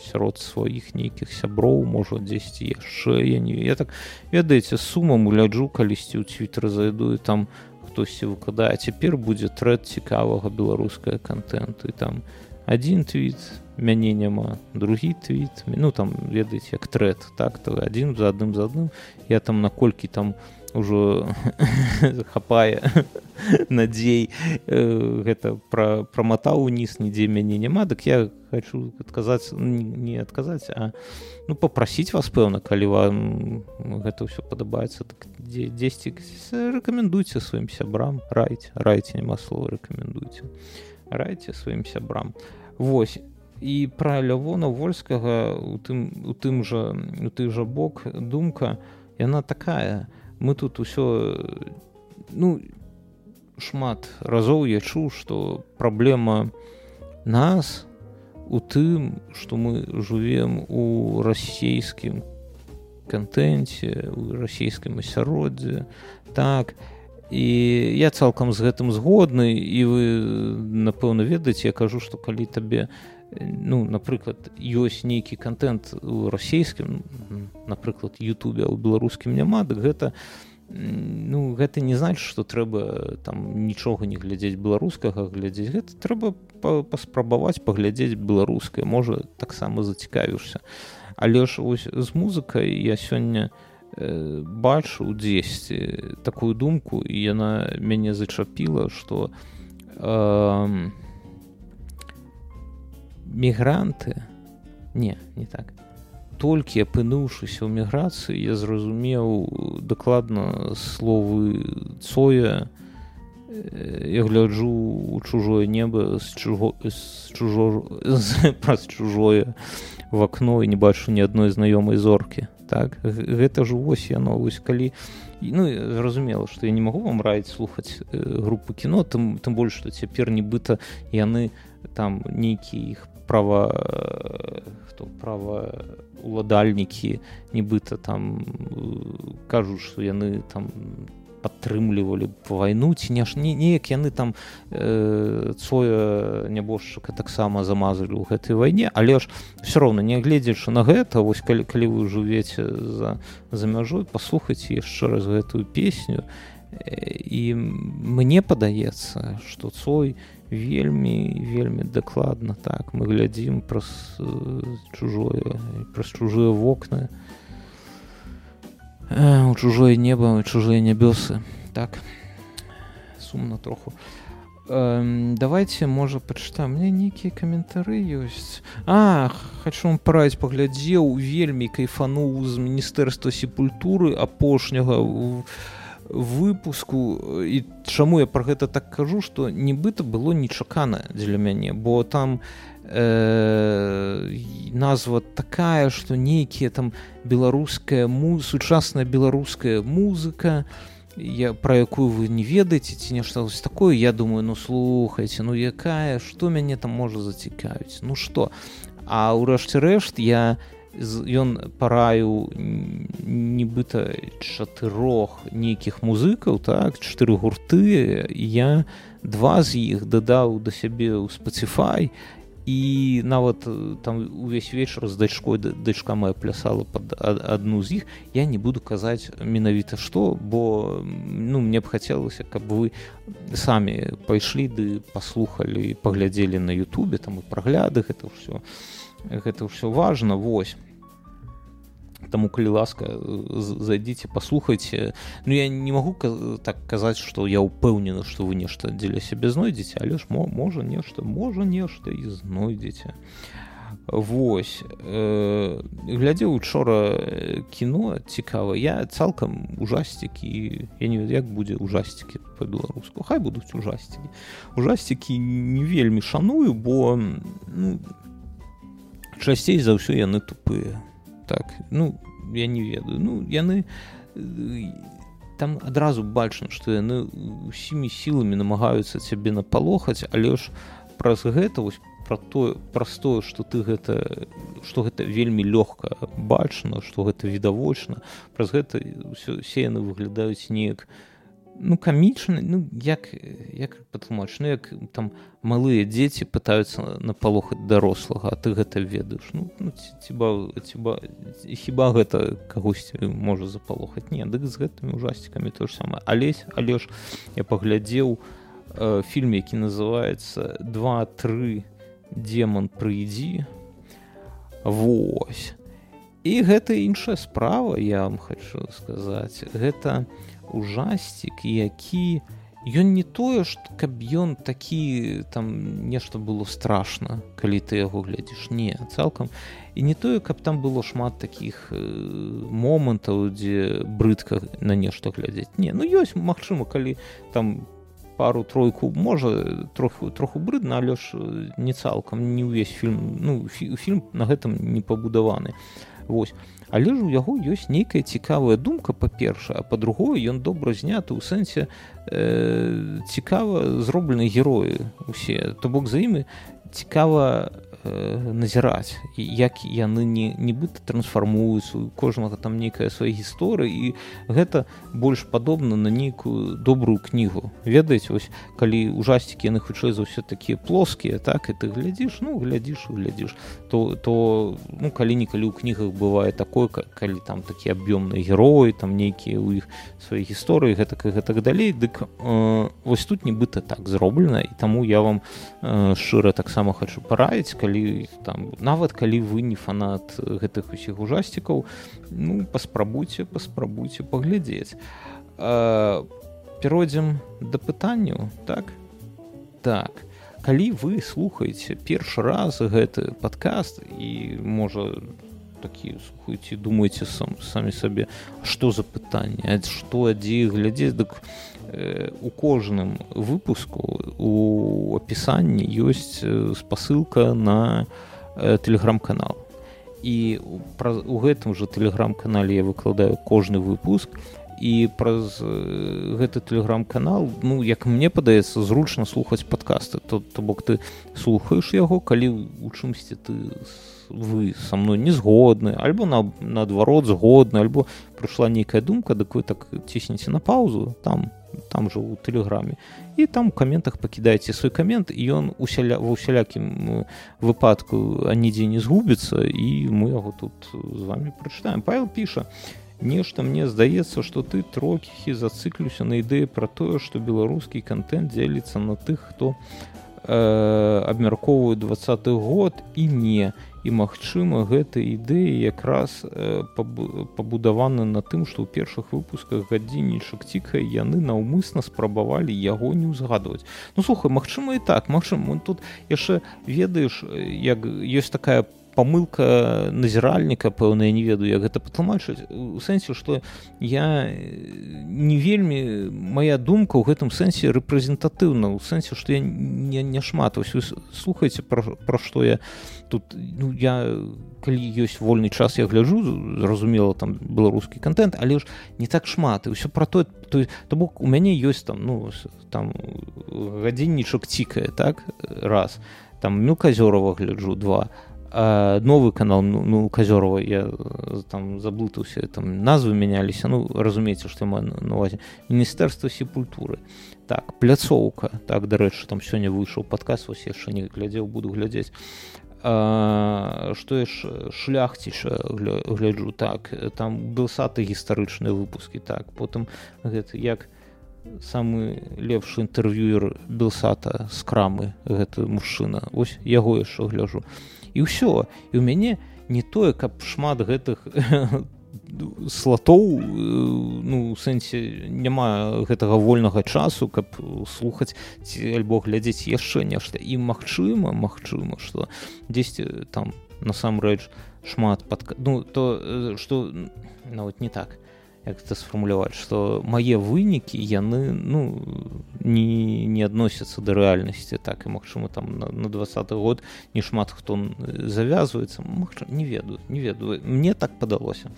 сярод сваіх нейкіх сяброў можа дзесьці яшчэ я не я так ведаеце сумам гляджу калісьці ў твиттер зайду і там хтосьці выкладае. Цяпер будзе трэд цікавага беларуская контенту і там один твіт мяне няма другі твіт. Ну там ведаеце як трэд так то адзін за адным за адным. Я там наколькі там у ўжо хапае надзей э, гэта пра праматаў уніз нідзе мяне няма. Дык я хочу адказаць не адказаць а ну попросіць вас пэўна калі вам гэта ўсё падабаецца так дзесьці рэкамендуйце сваім сябрам райце райце няма слова рэкамендуйце райце сваім сябрам. Восьось і пра лявона вольскага у тым у тым жа у ты жа бок думка яна такая. у мы тут усё ну шмат разоў я чуў што праблема нас у тым што мы жывем у расійскім кантэнце у расійскім асяроддзе. Так і я цалкам з гэтым згодны і вы напэўна ведаеце я кажу што калі табе ну напрыклад ёсць нейкі контент у расійскім напрыклад Ютубе у беларускім няма дык гэта ну гэта не значит что трэба там нічога не глядзець беларускага глядзець гэта трэба паспрабаваць паглядзець беларускае. Можа таксама зацікавішся але ж ось з музыкай я сёння э, бачу дзесьці такую думку і яна мяне зачапіла что э, мігранты? Не не так. Толькі апынуўшыся ў міграцыі я зразумеў дакладна словы цоя я гляджу у чужое неба з чужо з чужо праз чужое в акно і не бачу ні адной знаёмай зоркі. Так гэта ж вось яно вось калі ну зразумела што я не магу вам раіць слухаць групу кіно там тым больш што цяпер нібыта яны там нейкі іх права хто права уладальнікі нібыта там кажуць што яны там падтрымлівалі вайну ці не ж не неяк яны там э, цоя нябожчыка таксама замазалі ў гэтай вайне але ж все роўна не гледзячы на гэта вось калі калі вы жывеце за за мяжой паслухайце яшчэ раз гэтую песню. І мне падаецца што цой не вельмі вельмі дакладна. Так мы глядзім праз чужое праз чужыя вокны. У чужое неба чужыя нябёсы так сумна троху. Давайте можа пачытаем мне нейкія каментары ёсць а хочу вам параць паглядзеў вельмі кайфануў з міністэрства сепультуры апошняга. у выпуску і чаму я про гэта так кажу что нібыта было нечакана дзеля мяне бо там э, назва такая что нейкія там беларуская му сучасная беларуская музыка я про якую вы не ведаеце ці нешта такое я думаю ну слухайте ну якая что мяне там можа зацікавіць? Ну что а ўрэшце рэшт я не ён параю нібыта чатырох нейкіх музыкаў так чатыры гурты. Я два з іх дадаў да сябе ў спацыфай і нават там увесь вечар з дачкой дачка моя плясала под адну з іх. Я не буду казаць менавіта што бо ну мне б хацелася каб вы самі пайшлі ды паслухалі паглядзелі на Ютубе там і прагляды гэта ўсё гэта ўсё важно вось таму калі ласка зайдзіце паслухайце Ну я не магу так казаць што я ўпэўнены што вы нешта дзеля сябе знойдзеце але ж мо можа нешта можа нешта і знойдзеце Вось э, глядзеў учора кіно цікава. Я цалкам ужасцікі я не як будзе ужасцікі по-беларуску? Хай будуць ужасцікі ужасцікі не вельмі шаную бо ну, часцей за ўсё яны тупыя. Так ну я не ведаю. Ну яны там адразу бачна што яны усімі сіламі намагаюцца цябе напалохаць але ж праз гэта вось про тое простое что ты гэта что гэта вельмі лёгка бачна что гэта відавочна праз гэта все яны выглядаюць неяк не ну камічны ну як як патлумач ну як там малыя дзеці пытаюцца напалохаць дарослага а ты гэта ведаеш? Ну, ну ціба ціба хіба гэта кагосьці можа запалохаць? Не дык з гэтымі ужасцікамі то ж самае. Алесь але ж я паглядзеў э, фільм які называется два тры демон прыйдзі Вось. І гэта іншая справа я вам хочу сказаць. Гэта не ужасцік які ён не тое ж каб ён такі там нешта было страшно калі ты яго глядзіш. Не цалкам. І не тое каб там было шмат таких э, момантаў дзе брыдка на нешта глядзець. Не ну ёсць магчыма калі там пару тройку можа троху троху брыдна але ж не цалкам не ўвесь фільм ну фі, фільм на гэтым не пабудаваны. Восьось але ж у яго ёсць нейкая цікавая думка па-першае а па-другое ён добра зняты ў сэнсе э, цікава зроблены героі усе. То бок за імі цікава Э, назіраць як яны не нібыта трансфармуюцца у кожнага там нейкая свае гісторыі і гэта больш падобна на нейкую добрую кнігу. Ведаеце вось калі ужасцікі яны хутчэй за ўсё такія плоскія так і ты глядзіш ну глядзіш глядзіш то то ну калі-нікалі ў кнігах бывае такое калі там такія аб'ёмныя героі там нейкія ў іх свае гісторыі гэтак і гэтак далей дык э, вось тут нібыта так зроблена і таму я вам э, шчыра таксама хочу параіць калі там нават калі вы не фанат гэтых усіх ужасцікаў ну паспрабуйце паспрабуйце паглядзець. Перайдзем да пытанняў так? Так. Калі вы слухаеце першы раз гэты падкаст і можа такі слухаеце думаеце сам самі сабе што за пытанне? Што адзі глядзець? Дык у кожным выпуску у апісанні ёсць спасылка на тэлеграм-канал і у гэтым жа тэлеграм-канале я выкладаю кожны выпуск і праз гэты тэлеграм-канал ну як мне падаецца зручна слухаць падкасты. То то бок ты слухаеш яго калі у чымсьці ты вы са мной не згодны альбо на наадварот згодны альбо прыйшла нейкая думка дык вы так ціснеце на паузу там там жа у тэлеграме і там у каментах пакідаеце свой камент і ён усяля ва ўсялякім выпадку анідзе не згубіцца і мы яго тут з вами прачытаем павел піша нешта мне здаецца што ты трохі зацыклюся на ідэі пра тое што беларускі контент дзеліцца на тых хто э, абмяркоўваю двадцаты год і не і магчыма гэта ідэі якраз пабудаваны на тым што ў першых выпусках гадзіннічак ціка яны наўмысна спрабавалі яго не ўзгадваць. Ну слухай магчыма і так магчыма тут яшчэ ведаеш як ёсць такая памылка назіральніка пэўна не ведаю як гэта патлумачыць у сэнсе што я не вельмі моя думка ў гэтым сэнсе рэпрэзентатыўна у сэнсе што я не, не шмат. Ось вы слухаеце пра, што я тут ну я калі ёсць вольны час я гляджу зразумела там беларускі контент але ж не так шмат. І ўсё про то то, то бок у мяне ёсць там ну там гадзіннічак цікае так раз. Там мюказёрова гляджу два. а новы канал ну, ну казёрова я э, там заблытаўся там назвы мяняліся ну разумееце што ма на увазе міністэрства сепультуры. Так пляцоўка так дарэчы там сёння выйшаў падказ вось яшчэ не глядзеў буду глядзець што яш шляхціша гляджу так там белсаты гістарычныя выпускі так потым гэта як самы лепшы інтэрв'юер белсата з крамы гэты мужчына ось яго яшчэ гляжу і ўсё. І ў мяне не тое каб шмат гэтых слотоў э, ну сэнсе няма гэтага вольнага часу каб слухаць ці альбо глядзець яшчэ нешта. І магчыма магчыма што дзесьці там насамрэч шмат пад ну то што нават не так як это сфармуляваць што мае вынікі яны ну не не адносяцца да рэальнасці так. І магчыма там на, на двадцаты год не шмат хто завязваецца магчым не ведаю не ведаю мне так падалося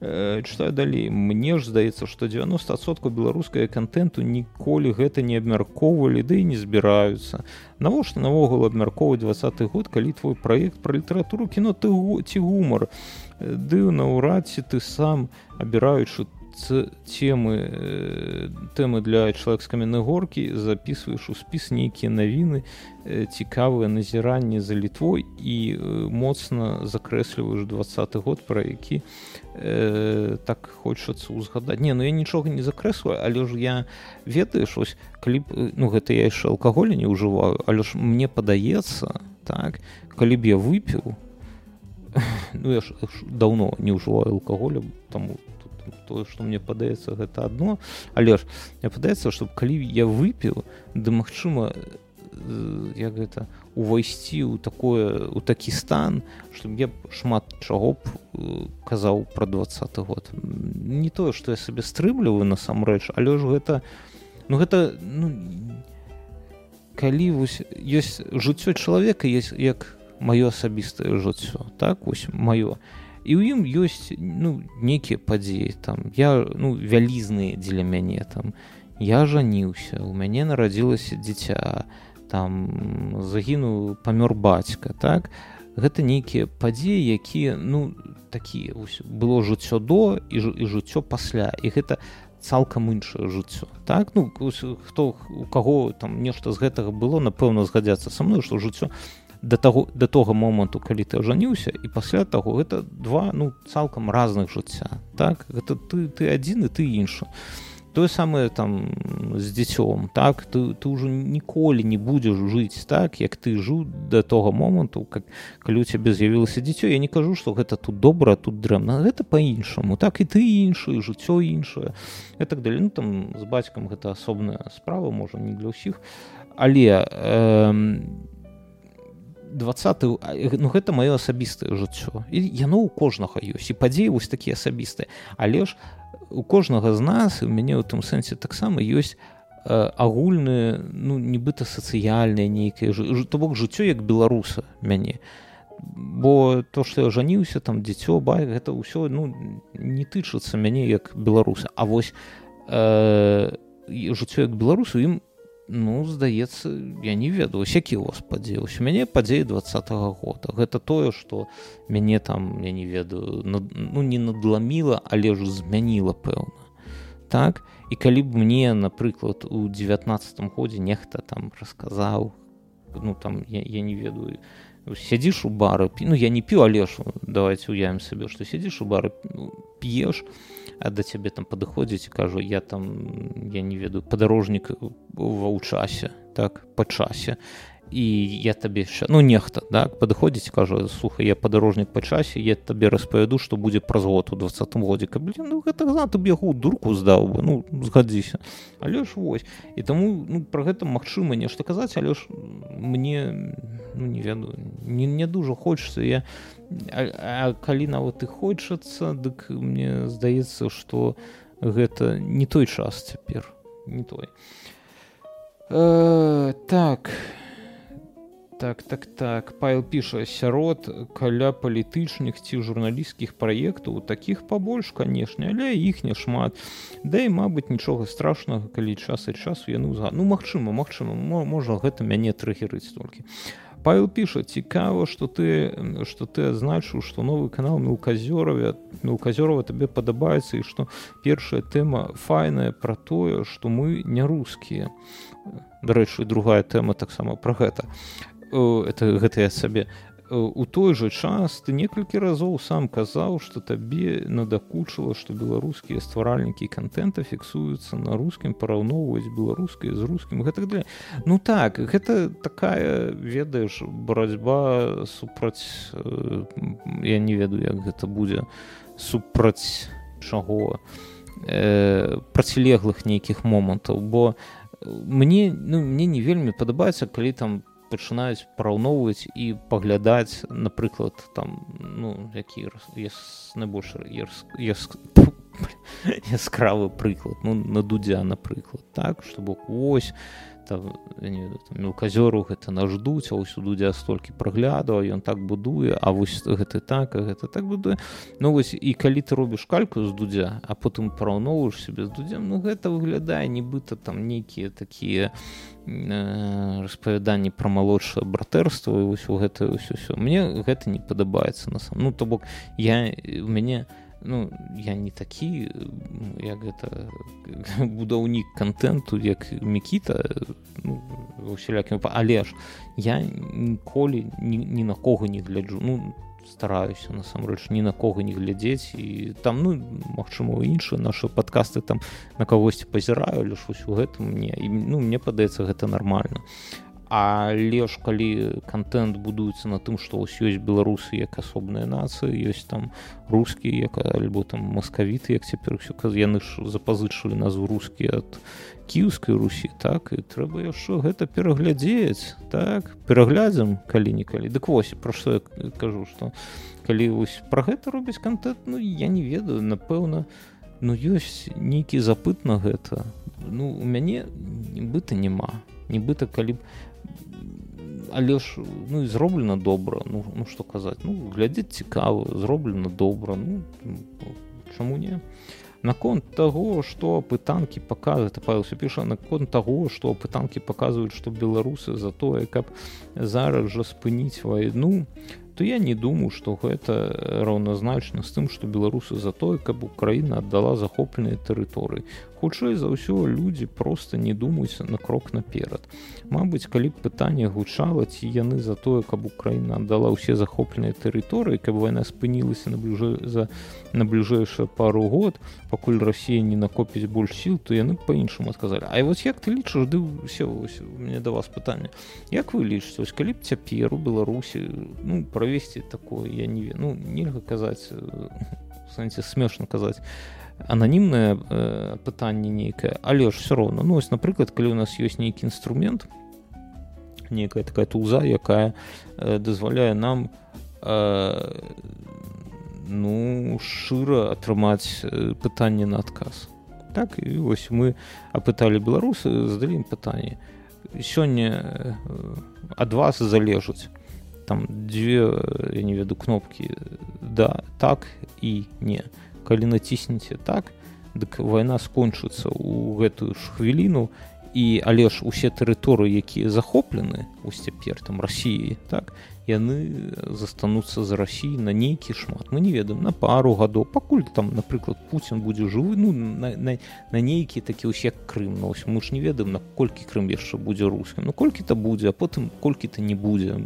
э, чытаю далей мне ж здаецца што 90соткаў беларускага контенту ніколі гэта не абмяркоўвалі ды да і не збіраюцца навошта навогул абмяркоўваць двадцаты год калі твой праект пра літаратуру кіно ты ці гумар ды наўрад ці ты сам абіраючы темы э, тэмы для чалавек з каменнай горкі записываешь у спіс нейкія навіны э, цікавыя назіранні за літвой і э, моцна закрэсліваеш двадцаты год пра які э, так хочацца узгадаць не ну я нічога не закрэсваю але ж я ведаеш ось калі б ну гэта я яшчэ алкаголя не ўжываю але ж мне падаецца так калі б я выпіў ну я ж даўно не ўжываю алкаголя таму тое што мне падаецца гэта адно. Але ж мне падаецца што калі я выпіў ды магчыма э, як гэта увайсці ў такое у такі стан што я шмат чаго б э, казаў пра двадцаты год. Не тое што я сабе стрымліваю насамрэч але ж гэта ну гэта ну калі вось ёсць жыццё чалавека есть як маё асабістае жыццё так вось маё і ў ім ёсць ну нейкія падзеі там я ну вялізныя дзеля мяне там. Я жаніўся у мяне нарадзілася дзіця там загінуў памёр бацька так. Гэта нейкія падзеі якія ну такія было жыццё до і, і жыццё пасля і гэта цалкам іншае жыццё так? Ну хто у каго там нешта з гэтага было напэўна згадзяцца са мной што жыццё да таго да того моманту калі ты ажаніўся і пасля таго гэта два ну цалкам разных жыцця так? Гэта ты ты адзін і ты іншы тое самае там з дзіцём так? Ты ты ўжо ніколі не будзеш жыць так як ты жыў да того моманту как калі у цябе з'явілася дзіцё я не кажу што гэта тут добра тут дрэнна гэта по-іншаму так і ты іншы жыццё іншае так далее ну там з бацькам гэта асобная справа можа не для ўсіх але э, 20 ну гэта маё асабістае жыццё і яно ў кожнага ёсць і падзеі вось такія асабістыя але ж у кожнага з нас у мяне ў тым сэнсе таксама ёсць э, агульныя ну нібыта сацыяльнае нейкае то бок жыццё як беларуса мяне. Бо то што я жаніўся там дзіцё бай гэта ўсё ну не тычыцца мяне як беларуса. А вось э, жыццё як беларусу ім ну здаецца я не ведаю які у вас падзеўся мяне падзеі двадцатого года. Гэта тое что мяне там я не ведаю над, ну не надламіла але ж змяніла пэўна. Так? І калі б мне напрыклад у девятнадцатом годзе нехта там расказаў ну там я, я не ведаю сядзіш у бары ну я не п'ю алешу давайте уявім сабе што сядзіш у бары ну, п'еш а да цябе там падыходзіць кажу я там я не ведаю падарожнік ва ў часе так па часе і я табе яшчэ ну нехта так падыходзіць кажа слухай я падарожнік па часе я табе распавяду што будзе праз год у двадцатым годзе каб ну, гэта за ты бегу дурку здаў бы ну згадзіся але ж вось. І таму ну, пра гэта магчыма нешта казаць але ж мне ну, не ведаю не, не дужа хочется я а, а калі нават і хочацца дык мне здаецца што гэта не той час цяпер не той. Э, так. Так так так. Пайл піша сярод каля палітычных ці журналісцкіх праектаў такіх пабольш канешне але іх не шмат. Да і мабыць нічога страшнага калі час і часу яны ўзга ну магчыма магчыма можа гэта мяне трыгерыць толькі Павел піша цікава что ты что ты адзначыў что новы канал мелказёраве мелказёрова табе падабаецца і что першая тэма файная про тое что мы не рускія дарэчы другая тэма таксама про гэта. Это гэта я сабе у той жа час ты некалькі разоў сам казаў што табе надакучыла што беларускія стваральнікі контента фіксуюцца на рускім параўноўваць беларускай з рускім гэтак для ну так гэта такая ведаеш барацьба супраць я не ведаю як гэта будзе супраць чаго э, процілеглых нейкіх момантаў. Бо мне ну мне не вельмі падабаецца калі там пачынаюць параўноўваць і паглядаць напрыклад там ну які найбольш яскравы прыклад ну на дудзя напрыклад так что бок ось мелказёру гэта наш дуць а ўсюду дзе столькі праглядаў ён так будуе а вось гэты так а гэта так будуе. Ну вось і калі ты робіш кальку з дудзя а потым параўноўваеш себе з дудзем ну гэта выглядае нібыта там нейкія такія э, распавяданні пра малодшае братэрства вось у гэта ўсё ўсё мне гэта не падабаецца на сам ну то бок я у мяне не ну я не такі як гэта будаўнік контенту як мікіта ну, усялякім але ж я ніколі ні, ні на кого не гляджу. Ну стараюся насамрэч ні на кого не глядзець. І там ну магчыма іншыя наши подкасты там на кагосьці пазіраю лишь вось у гэтым мне і ну мне падаецца гэта нормально а але ж калі контент будуецца на тым што ўсё ёсць беларусы як асобная нацыя ёсць там рускія як альбо там маскавіты як цяпер ўсё каз яны ж запазычылі назву рускі ад кіўскай русі так і трэба яшчэ гэта пераглядзець так пераглядзем калі-нікалі дык вось пра што я кажу што калі вось пра гэта робіць контент ну я не ведаю напэўна ну ёсць нейкі запыт на гэта. Ну у мяне нібыта няма. Нібыта калі б але ж ну і зроблена добра ну ну што казаць ну глядзець цікава зроблена добра ну чаму не наконт таго што пытанкі паказваць павелся піша наконт таго што пытанкі паказваюць што беларусы за тое каб зараз жа спыніць вайну то я не думаю што гэта раўназначна з тым што беларусы за тое каб украіна аддала захопленыя тэрыторыі хутчэй за ўсё людзі просто не думаюць на крок наперад. Мабыць калі б пытанне гучала ці яны за тое каб украіна аддала ўсе захопленыя тэрыторыі каб вайна спынілася на бліжэй за на бліжэйшую пару год пакуль Росія не накопіць больш сіл то яны па-іншаму сказалі А вось як ты лічыш ды ўсё мне да вас пытанне Як вы лічыце ось калі б цяпер у беларусі ну правесці такое я не ну нельга казаць сэнсе смешна казаць ананімнае э, пытанне нейкае але ж все роўно ну ось напрыклад калі у нас ёсць нейкі інструмент некая такая тулза якая э, дазваляе нам э, ну шчыра атрымаць э, пытанне на адказ так і вось мы апыталі беларусы задалі ім пытанне сёння э, ад вас залежаць там дзве я не веду кнопкі да так і не калі націснеце так дык вайна скончыцца ў гэтую ж хвіліну. І але ж усе тэрыторыі якія захоплены ось цяпер там рассіі так яны застануцца з рассіі на нейкі шмат. Мы не ведаем на пару гадоў. Пакуль там напрыклад Пуін будзе жывы ну на, на, на нейкі такі ўсе крым. Нось мы ж не ведаем наколькі крым яшчэ будзе рускім ну колькі-то будзе а потым колькі-то не будзе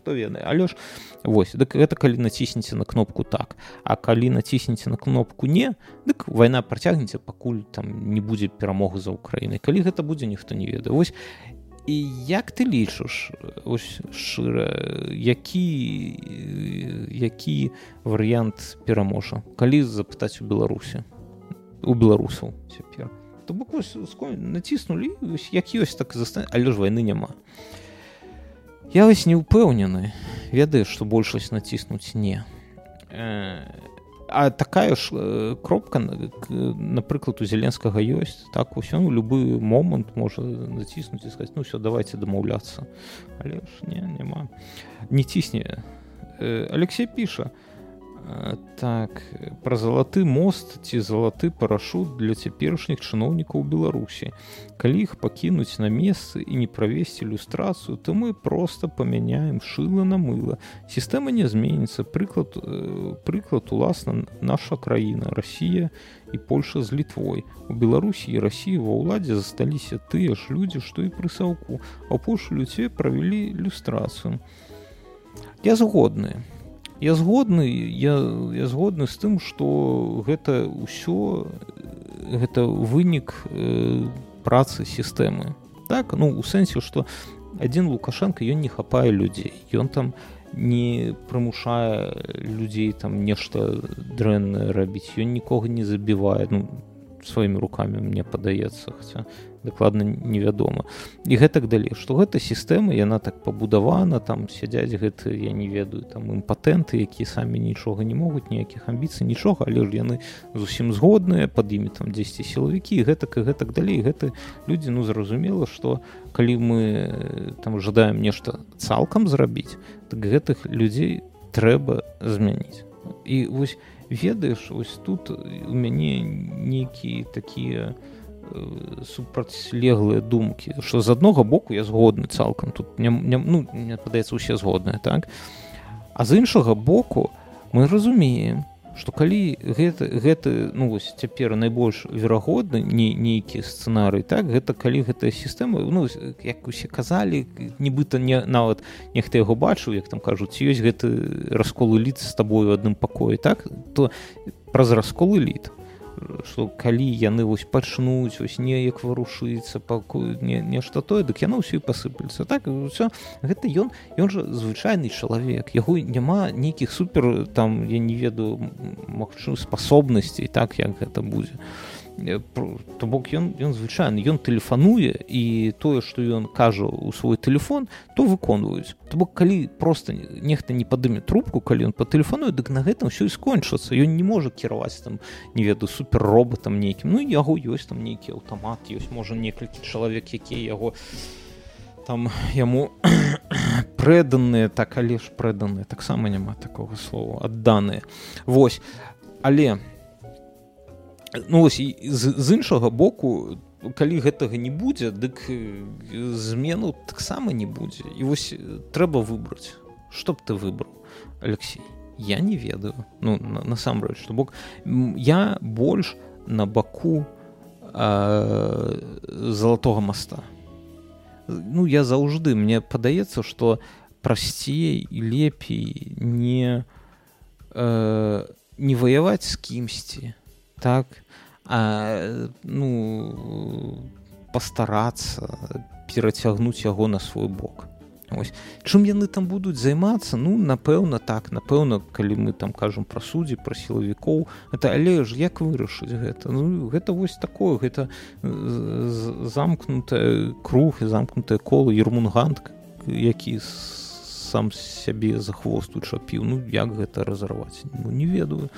хто ведае але ж вось дык гэта калі націснеце на кнопку так. А калі націснеце на кнопку не дык вайна працягнеце пакуль там не будзе перамогы за ўкраінай калі гэта будзе ніхто не ведае. Вось і як ты лічыш ось шчыра які які варыянт пераможа? Калі запытаць у беларусі у беларусаў цяпер? То бок націснулі як ёсць так застане але ж вайны няма Я вось не ўпэўнены ведаю што большасць націснуць не. Э, а такая ж э, кропка напрыклад у зеленскага ёсць так усё ну, любы момант можа націснуць і сказаць ну все давайте дамаўляцца але ж не няма. Не цісне. Э, Алексей піша так пра залаты мост. Ці залаты парашут для цяперашніх чыноўнікаў беларусі калі іх пакінуць на месцы і не правесці ілюстрацыю то мы просто памяняем шыла на мыла сістэма не зменіцца прыклад прыклад уласна наша краіна Росія і Польша з літвой у беларусі і рассіі ва ўладзе засталіся тыя ж людзі што і прысаўку а польшу людзе правялі ілюстрацыю я згодны я згодны я, я згодны з тым што гэта ўсё гэта вынік э, працы сістэмы. Так ну у сэнсе што адзін лукашенко ён не хапае людзей. Ён там не прымушае людзей там нешта дрэннае рабіць. Ён нікога не забівае. Ну сваімі руками мне падаецца хаця дакладна невядома. І гэтак далей што гэта сістэма яна так пабудавана там сядзяць гэты я не ведаю там імпатэнты якія самі нічога не могуць ніякіх амбіцый нічога але ж яны зусім згодныя пад імі там 10 сілавікі гэтак і гэтак далей. Гэты людзі ну зразумела што калі мы там жадаем нешта цалкам зрабіць так гэтых людзей трэба змяніць. І вось ведаеш ось тут у мяне нейкія такія у Э, супрацьлеглыя думкі што з аднога боку я згодны цалкам тут не, не, ну, мне падаецца усе згодныя так? А з іншага боку мы разумеем што калі гэта гэты ну вось цяпер найбольш верагодны не нейкі сцэнарый так гэта калі гэтая сістэма ну як усе казалі нібыта не нават нехта яго бачыў як там кажуць ёсць гэты расколы ліц з табою адным пакоі так? То праз расколы літ что калі яны вось пачнуць ось неяк варушыцца пакуль не нешта тое дык яно ўсё і пасыпаецца так все гэта ён ён жа звычайны чалавек. Яго няма нейкіх супер там я не ведаю магчым спасобнасцей так як гэта будзе. то бок ён ён звычайны ён тэлефануе і тое што ён кажа ў свой телефон то выконваюць то бок калі просто нехта не падыме трубку калі ён по тэлефаную дык на гэтым все і скончыцца. Ён не можа кіраваць там не ведаю супер роботам нейкім. Ну яго ёсць там нейкі аўтамат ёсць можа некалькі чалавек якія яго там яму преданыя так але ж преданыя таксама няма такого слова адданыя. Вось. Але ну вось з, з іншага боку калі гэтага не будзе дык змену таксама не будзе. І вось трэба выбраць. Што б ты выбраў Алексей? Я не ведаю. Ну насамрэч на бок я больш на баку э, золотого моста ну я заўжды мне падаецца что прасцей і лепей не э, не ваяваць з кімсьці так а ну пастарацца перацягнуць яго на свой бок. Ось. чым яны там будуць займацца? Ну напэўна так напэўна калі мы там кажам пра суддзі пра сілавікоў это але ж як вырашыць гэта? Ну, гэта вось такое гэта замкнутая круг і замкнутае кола ермунгант які сам сябе за хвост учапіў ну як гэта разарваць? Ну, не ведаю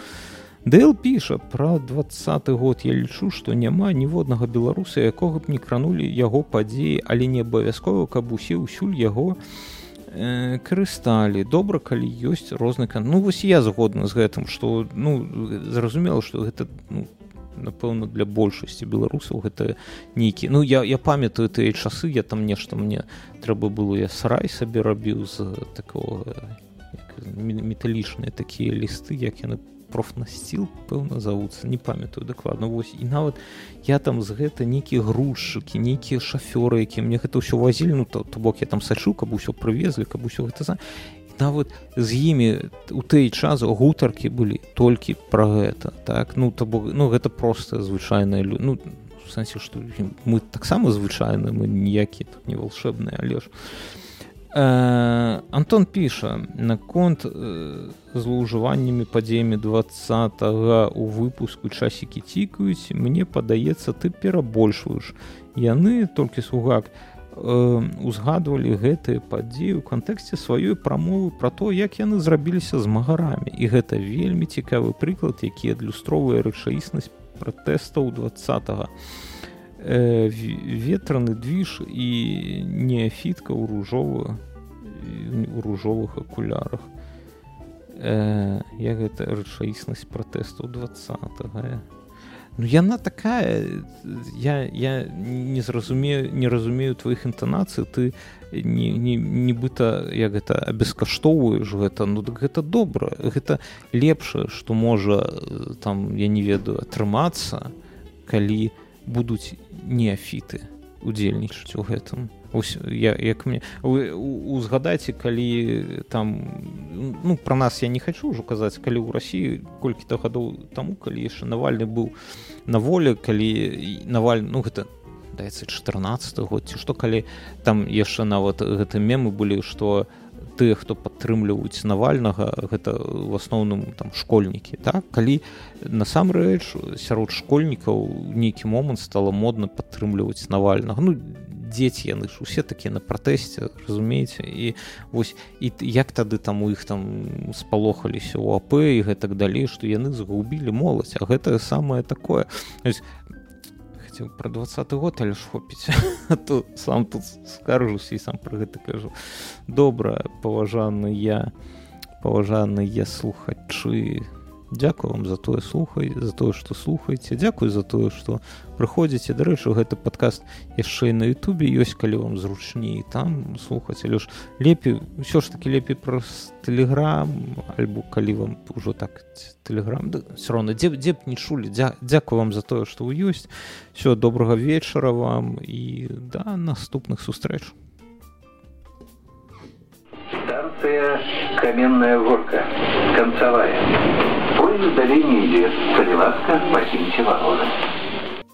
Дэл піша пра двадцаты год. Я лічу што няма ніводнага беларуса якога б не кранулі яго падзеі але не абавязкова каб усе ўсюль яго э, карысталі. Добра калі ёсць розны кан ну вось я згодна з гэтым што ну зразумела што гэта ну, напэўна для большасці беларусаў гэта нейкі ну я я памятаю тыя часы я там нешта мне трэба было я сарай сабе рабіў з такого металічныя такія лісты як яны профнасціл пэўна завуцца не памятаю дакладна вось і нават я там з гэта нейкія грузчыкі нейкія шафёры які мне гэта ўсё вазілі ну то, то бок я там сачу каб усё прывезлі каб усё гэта за нават з імі у той час гутаркі былі толькі пра гэта так? Ну то бок ну гэта просто звычайная лю ну сэнсе што мы таксама звычайны мы ніякі тут не волшебныя але ж Э, Антон піша наконт э, злоўжываннямі падзеямі два у выпуску часікі цікаюць мне падаецца ты перабольшваеш яны толькі сугак э, узгадвалі гэтыя падзеі ў кантэксце сваёй прамовы пра то як яны зрабіліся змагарамі і гэта вельмі цікавы прыклад які адлюстроўвае рэчаіснасць пратэстаў два э, ветраны движ і неафітка ў ружовую у ружовых акулярах э, я гэта рэчаіснасць пратэсту 20 ну яна такая я я не зразумею не разумею твоих інтанацый ты не нібыта як гэта абескаштоўваеш гэта ну так гэта добра гэта лепшае што можа там я не ведаю атрымацца калі будуць неафіты удзельнічаць у гэтым. Ось, я, як мне узгадайце калі там ну про нас я не хочу ўжо казаць калі ў рассіі колькі-то гадоў таму калі яшчэ навальны быў на волі калі наваль ну гэта даецца 14 год ці што калі там яшчэ нават гэты мемы былі што тыя хто падтрымліваюць навальнага гэта в асноўным там школьнікі так калі насамрэч сярод школьнікаў нейкі момант стала модна падтрымліваць навальнага. Ну дзеці яны ж усе такія на пратэсце разумееце? І вось і як тады там у іх там спалохаліся у ап і гэтак далей што яны згубілі моладзь а гэта самае такое хацеў пра двадцаты год але ж хопіць то сам тут скаржуся і сам пра гэта кажу. Добра паважаны я паважаныя слухачы Дякую вам за тое слухай за тое што слухаеце. Дякую за тое што прыходзіце дарэчы гэты падкаст яшчэ на Ютубе ёсць калі вам зручней там слухаць. Але ж лепей ўсё ж таки лепей праз тэлеграм альбо калі вам ужо так тэлеграм да, все роўна дзе дзе б не чулі. Дзя, Дякую вам за тое што вы ёсць. Все добрага вечара вам і да наступных сустрэч. Станция Каменная горка. Концевая. Поезд в долине идет. Солиласка, Макинчева, Лоза.